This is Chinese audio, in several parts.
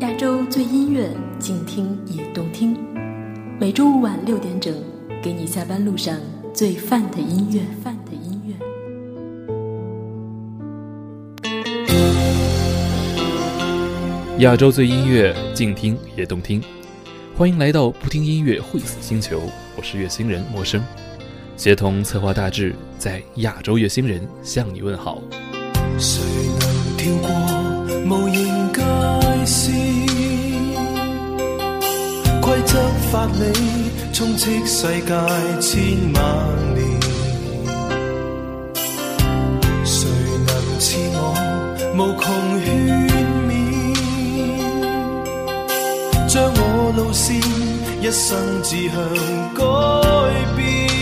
亚洲最音乐，静听也动听。每周五晚六点整，给你下班路上最饭的音乐，的音乐。亚洲最音乐，静听也动听。欢迎来到不听音乐会死星球，我是月星人莫生，协同策划大志，在亚洲月星人向你问好。谁能过规则法理充斥世界千万年，谁能似我无穷劝勉，将我路线、一生志向改变？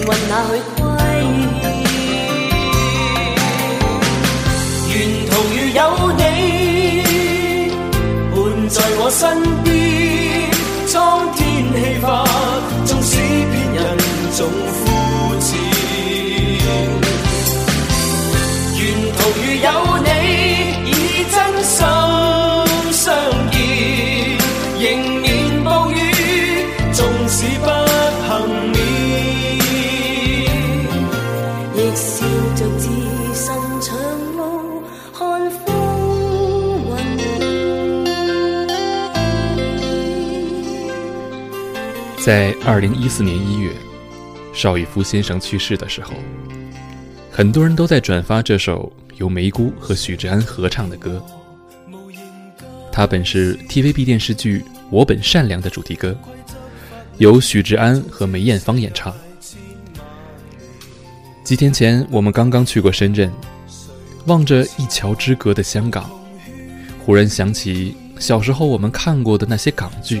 命运哪许归？沿途如有你伴在我身边，苍天气化，纵使骗人，总在二零一四年一月，邵逸夫先生去世的时候，很多人都在转发这首由梅姑和许志安合唱的歌。它本是 TVB 电视剧《我本善良》的主题歌，由许志安和梅艳芳演唱。几天前，我们刚刚去过深圳，望着一桥之隔的香港，忽然想起小时候我们看过的那些港剧。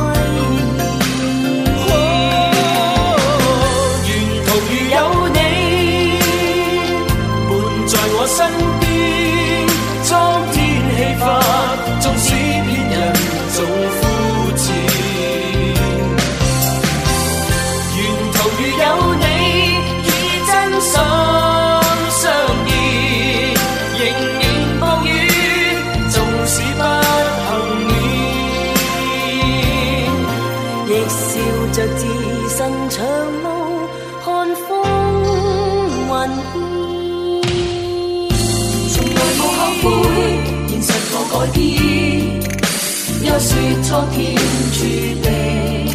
说苍天注定，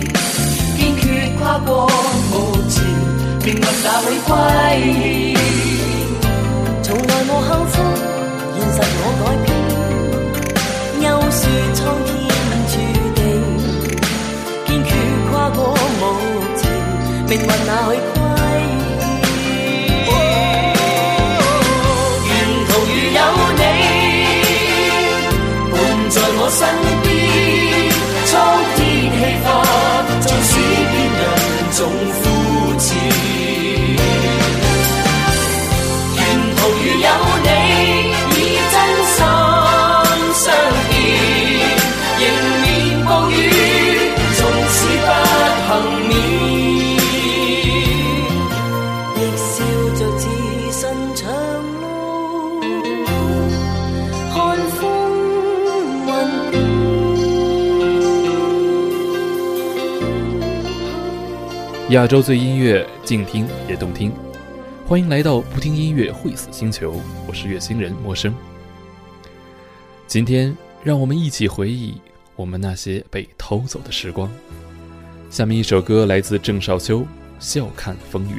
坚决跨过目前，命运哪会归？从来无幸福，现实我改变。又说苍天注定，坚决跨过目前，命运哪会？亚洲最音乐，静听也动听。欢迎来到不听音乐会死星球，我是月星人莫生。今天，让我们一起回忆我们那些被偷走的时光。下面一首歌来自郑少秋，《笑看风云》。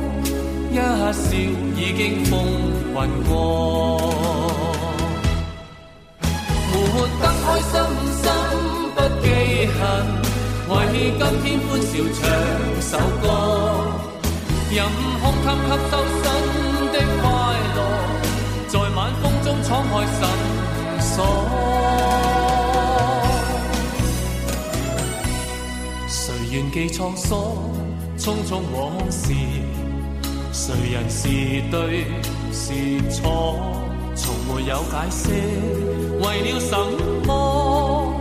一笑已经风云过，活得开心心不记恨，为今天欢笑唱首歌。任胸襟吸收新的快乐，在晚风中敞开心锁。谁愿记沧桑，匆匆往事。谁人是对是错，从没有解释，为了什么，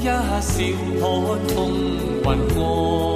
一笑看风云过。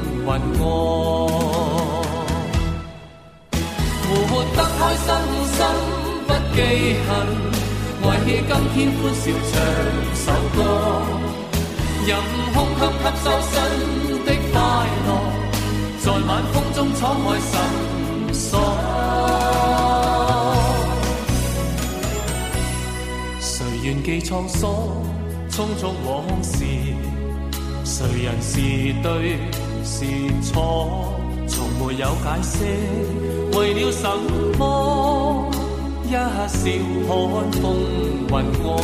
云我。活得开心心不记恨，为今天欢笑唱首歌，任胸襟吸收新的快乐，在晚风中敞开心锁。谁愿记沧桑，匆匆往事，谁人是对？是错，从没有解释，为了什么？一笑看风云过，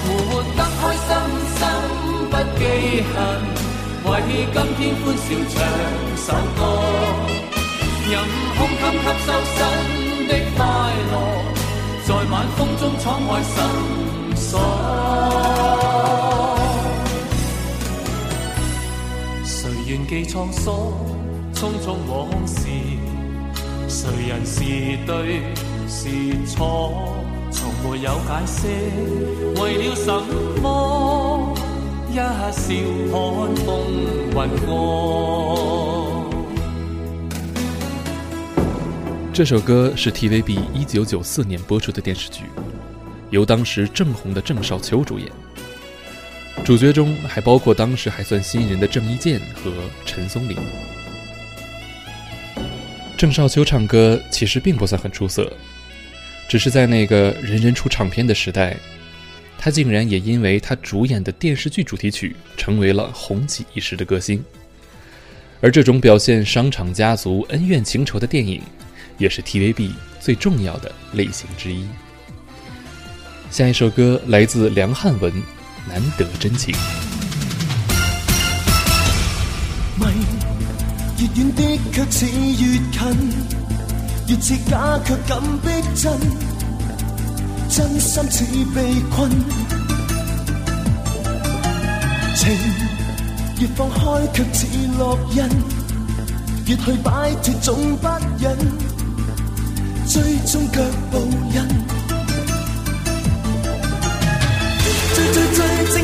活得开心心不记恨，为今天欢笑唱首歌，任胸襟吸收新的快乐，在晚风中敞开心锁。愿寄沧桑匆匆往事，谁人是对是错，从没有解释，为了什么，一笑看风云过。这首歌是 TVB 一九九四年播出的电视剧，由当时正红的郑少秋主演。主角中还包括当时还算新人的郑伊健和陈松伶。郑少秋唱歌其实并不算很出色，只是在那个人人出唱片的时代，他竟然也因为他主演的电视剧主题曲成为了红极一时的歌星。而这种表现商场家族恩怨情仇的电影，也是 TVB 最重要的类型之一。下一首歌来自梁汉文。难得真情，迷越远的却似越近，越似假却感逼真，真心似被困。情越放开却似烙印，越去摆脱总不忍，追踪脚步印。最最最精闢一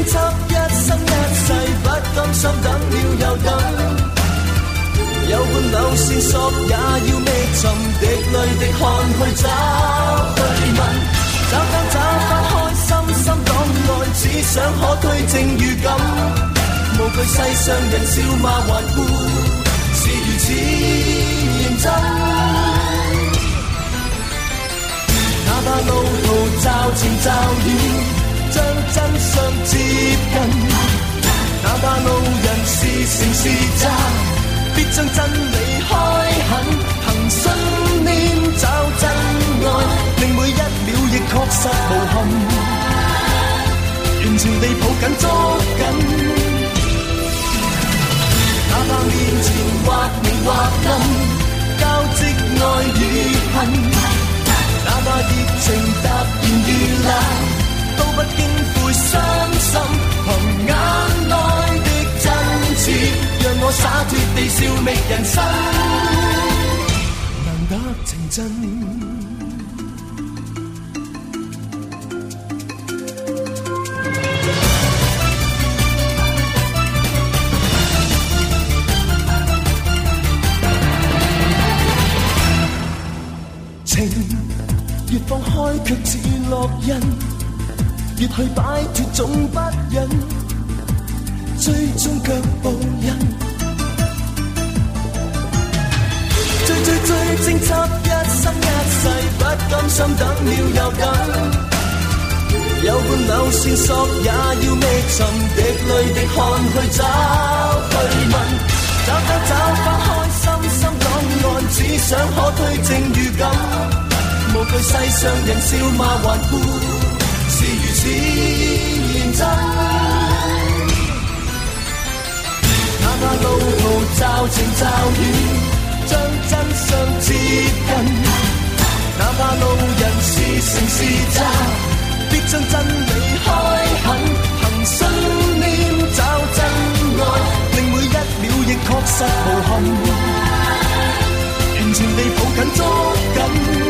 生一世，不甘心等了又等，有半縷線索也要覓尋，滴淚滴汗去找對問，找找找不開心心擋愛，只想可推證預感，無惧世上人笑罵頑固，是如此認真，哪怕路途骤前骤遠。将真相接近，哪怕路人是诚是诈，必将真理开垦，凭信念找真爱，令每一秒亦确实无憾，完全地抱紧捉紧。哪怕面前或明或暗，交织爱与恨，哪怕热情突然遇冷。不經負傷心，憑眼內的真摯，讓我灑脱地笑覓人生，難得情真。情越放開，卻似烙印。越去摆脱总不忍，追踪脚步人，追追追，精缉一生一世，不甘心等了又等。有伴缕线索也要觅寻，滴泪滴汗去找去问。找找找，花开心心两岸，只想可推证预感，无惧世上人笑骂顽固。是然真，哪怕路途骤晴骤雨，将真相接近。哪怕路人是诚是诈，必将真理开垦。凭信念找真爱，令每一秒亦确实无憾。完全地抱紧捉紧。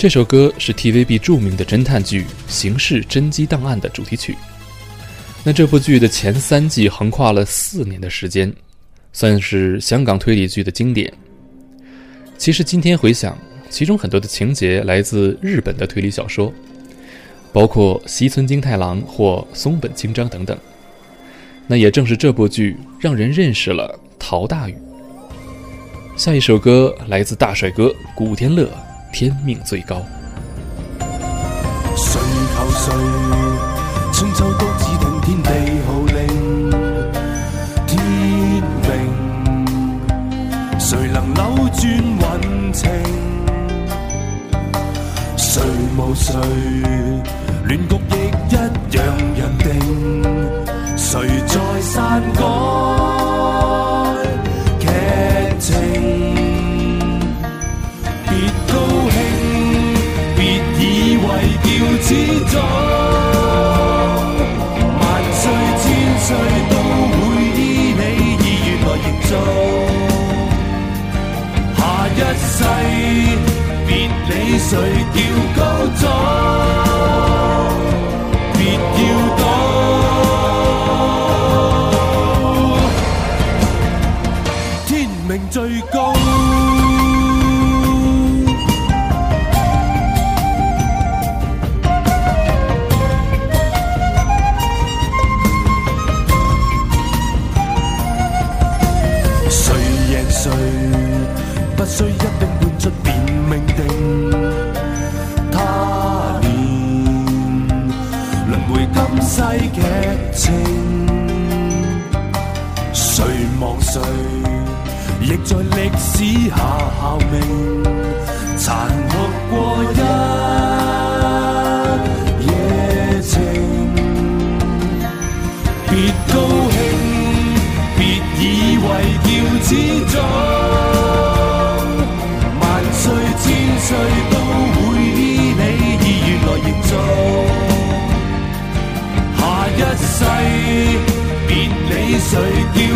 这首歌是 TVB 著名的侦探剧《刑事侦缉档案》的主题曲。那这部剧的前三季横跨了四年的时间，算是香港推理剧的经典。其实今天回想，其中很多的情节来自日本的推理小说，包括西村金太郎或松本清张等等。那也正是这部剧让人认识了陶大宇。下一首歌来自大帅哥古天乐。天命最高。谁靠谁？春秋都只听天地号令。天命，谁能扭转运程？谁无谁？要始終，萬歲千歲都會依你而越來越做。下一世，別理誰叫高宗，別要躲。天命最高。情，谁望谁，亦在历史下效命，残酷过一夜情。别高兴，别以为叫始祖，万岁千岁都会依你，意愿来愈做。别理谁叫。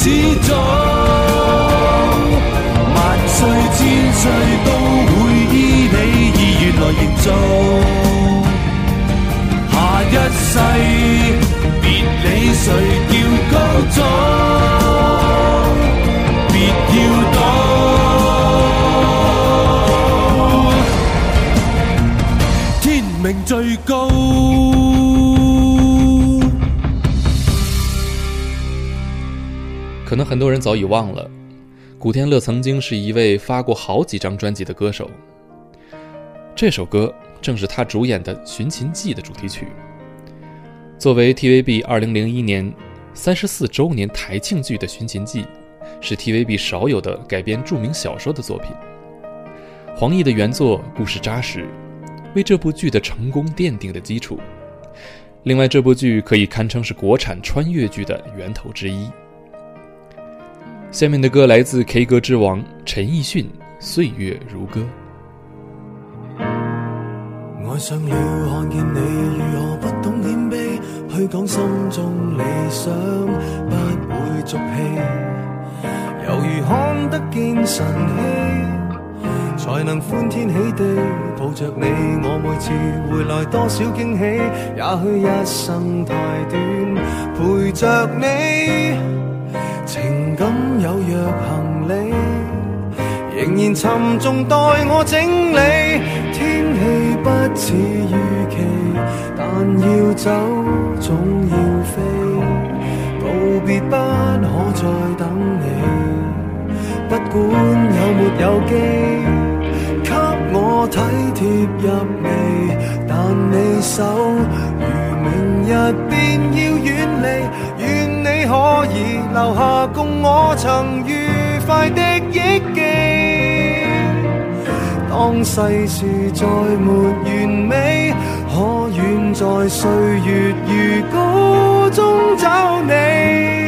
始终，万岁千岁都会依你意愿来营造。下一世，别理谁叫高祖，别要躲，天命最高。可能很多人早已忘了，古天乐曾经是一位发过好几张专辑的歌手。这首歌正是他主演的《寻秦记》的主题曲。作为 TVB 二零零一年三十四周年台庆剧的《寻秦记》，是 TVB 少有的改编著名小说的作品。黄奕的原作故事扎实，为这部剧的成功奠定了基础。另外，这部剧可以堪称是国产穿越剧的源头之一。下面的歌来自《K 歌之王》陈奕迅《岁月如歌》。爱上了看见你，如何不懂谦卑？去讲心中理想，不会俗气。犹如看得见神气，才能欢天喜地抱着你。我每次回来多少惊喜？也许一生太短，陪着你。情感有若行李，仍然沉重待我整理。天气不似预期，但要走总要飞。告别不可再等你，不管有没有机，给我体贴入微。但你手如明日便要远离，愿你可。留下共我曾愉快的忆记，当世事再没完美，可远在岁月如歌中找你。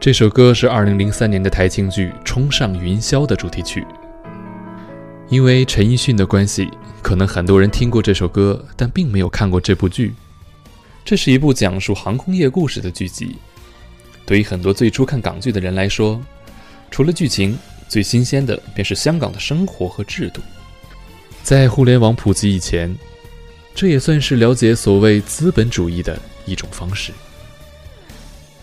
这首歌是2003年的台庆剧《冲上云霄》的主题曲。因为陈奕迅的关系，可能很多人听过这首歌，但并没有看过这部剧。这是一部讲述航空业故事的剧集。对于很多最初看港剧的人来说，除了剧情，最新鲜的便是香港的生活和制度。在互联网普及以前，这也算是了解所谓资本主义的一种方式。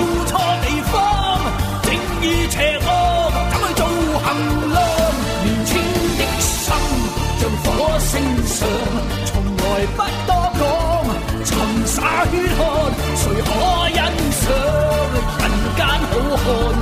错地方，正义邪恶，怎去做行量？年轻的心像火星上，从来不多讲，寻洒血汗，谁可欣赏人间好汉？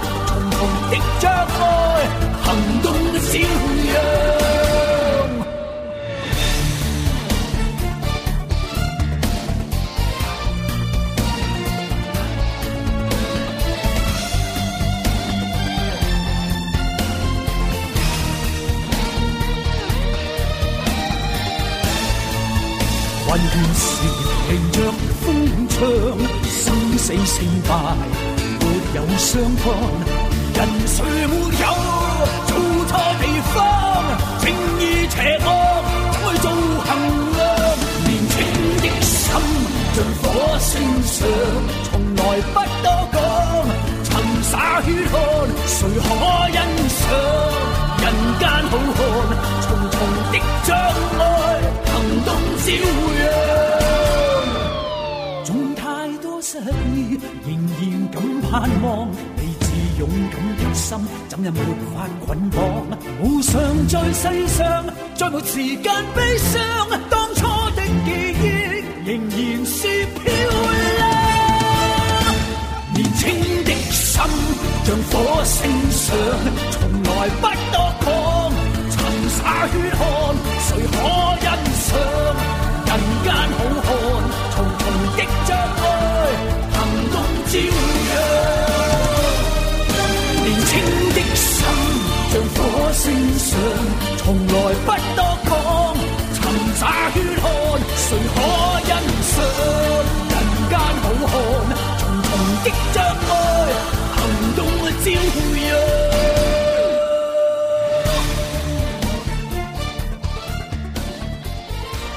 乱世平着风唱，生死成败没有相干。人谁没有走错地方？正义邪恶怎去做衡量？年轻的心像火星上，从来不多讲。曾洒血汗，谁可欣赏？人间好汉，重重的障碍。漂亮，纵太多失意，仍然敢盼望。未自勇敢的心，怎也没法捆绑。无常在世上，再没时间悲伤。当初的记忆仍然是漂亮。年轻的心像火星上，从来不多讲，曾洒血汗。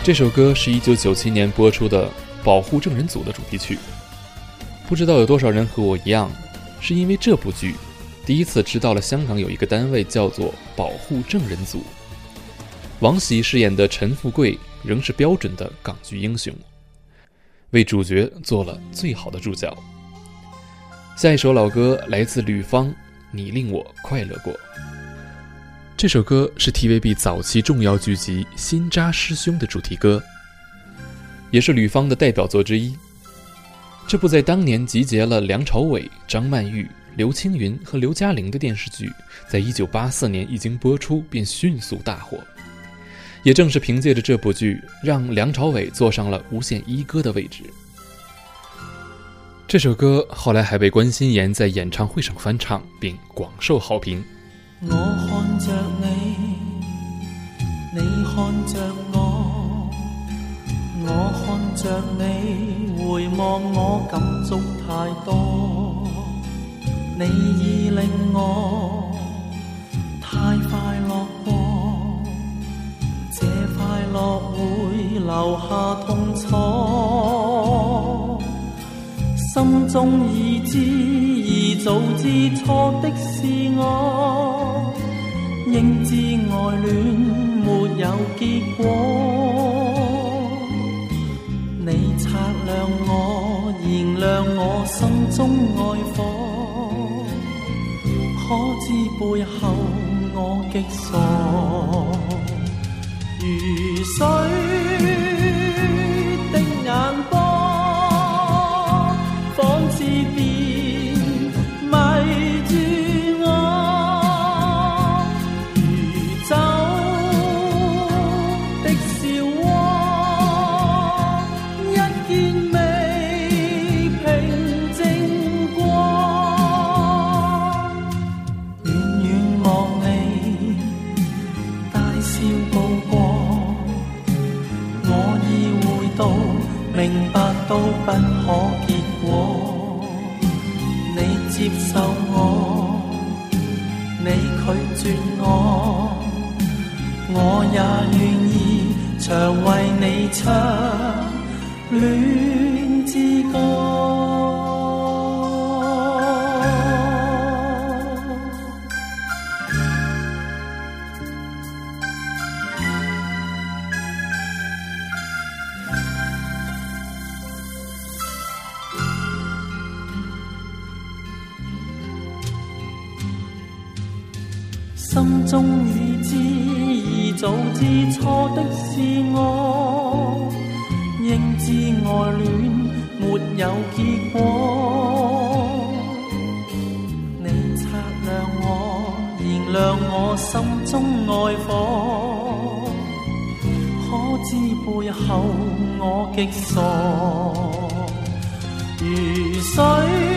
这首歌是一九九七年播出的《保护证人组》的主题曲。不知道有多少人和我一样，是因为这部剧，第一次知道了香港有一个单位叫做“保护证人组”。王喜饰演的陈富贵仍是标准的港剧英雄，为主角做了最好的注脚。下一首老歌来自吕方，《你令我快乐过》。这首歌是 TVB 早期重要剧集《新扎师兄》的主题歌，也是吕方的代表作之一。这部在当年集结了梁朝伟、张曼玉、刘青云和刘嘉玲的电视剧，在1984年一经播出便迅速大火，也正是凭借着这部剧，让梁朝伟坐上了无线一哥的位置。这首歌后来还被关心妍在演唱会上翻唱，并广受好评。我看着你，你看着我，我看着你，回望我感触太多，你已令我太快乐过，这快乐会留下痛楚。心中已知，已早知错的是我，应知爱恋没有结果。你擦亮我，燃亮我心中爱火，可知背后我极傻，如水。唱恋之歌，心中已知，已早知错的是我。应知爱恋没有结果，你擦亮我，燃亮我心中爱火。可知背后我极傻，如水。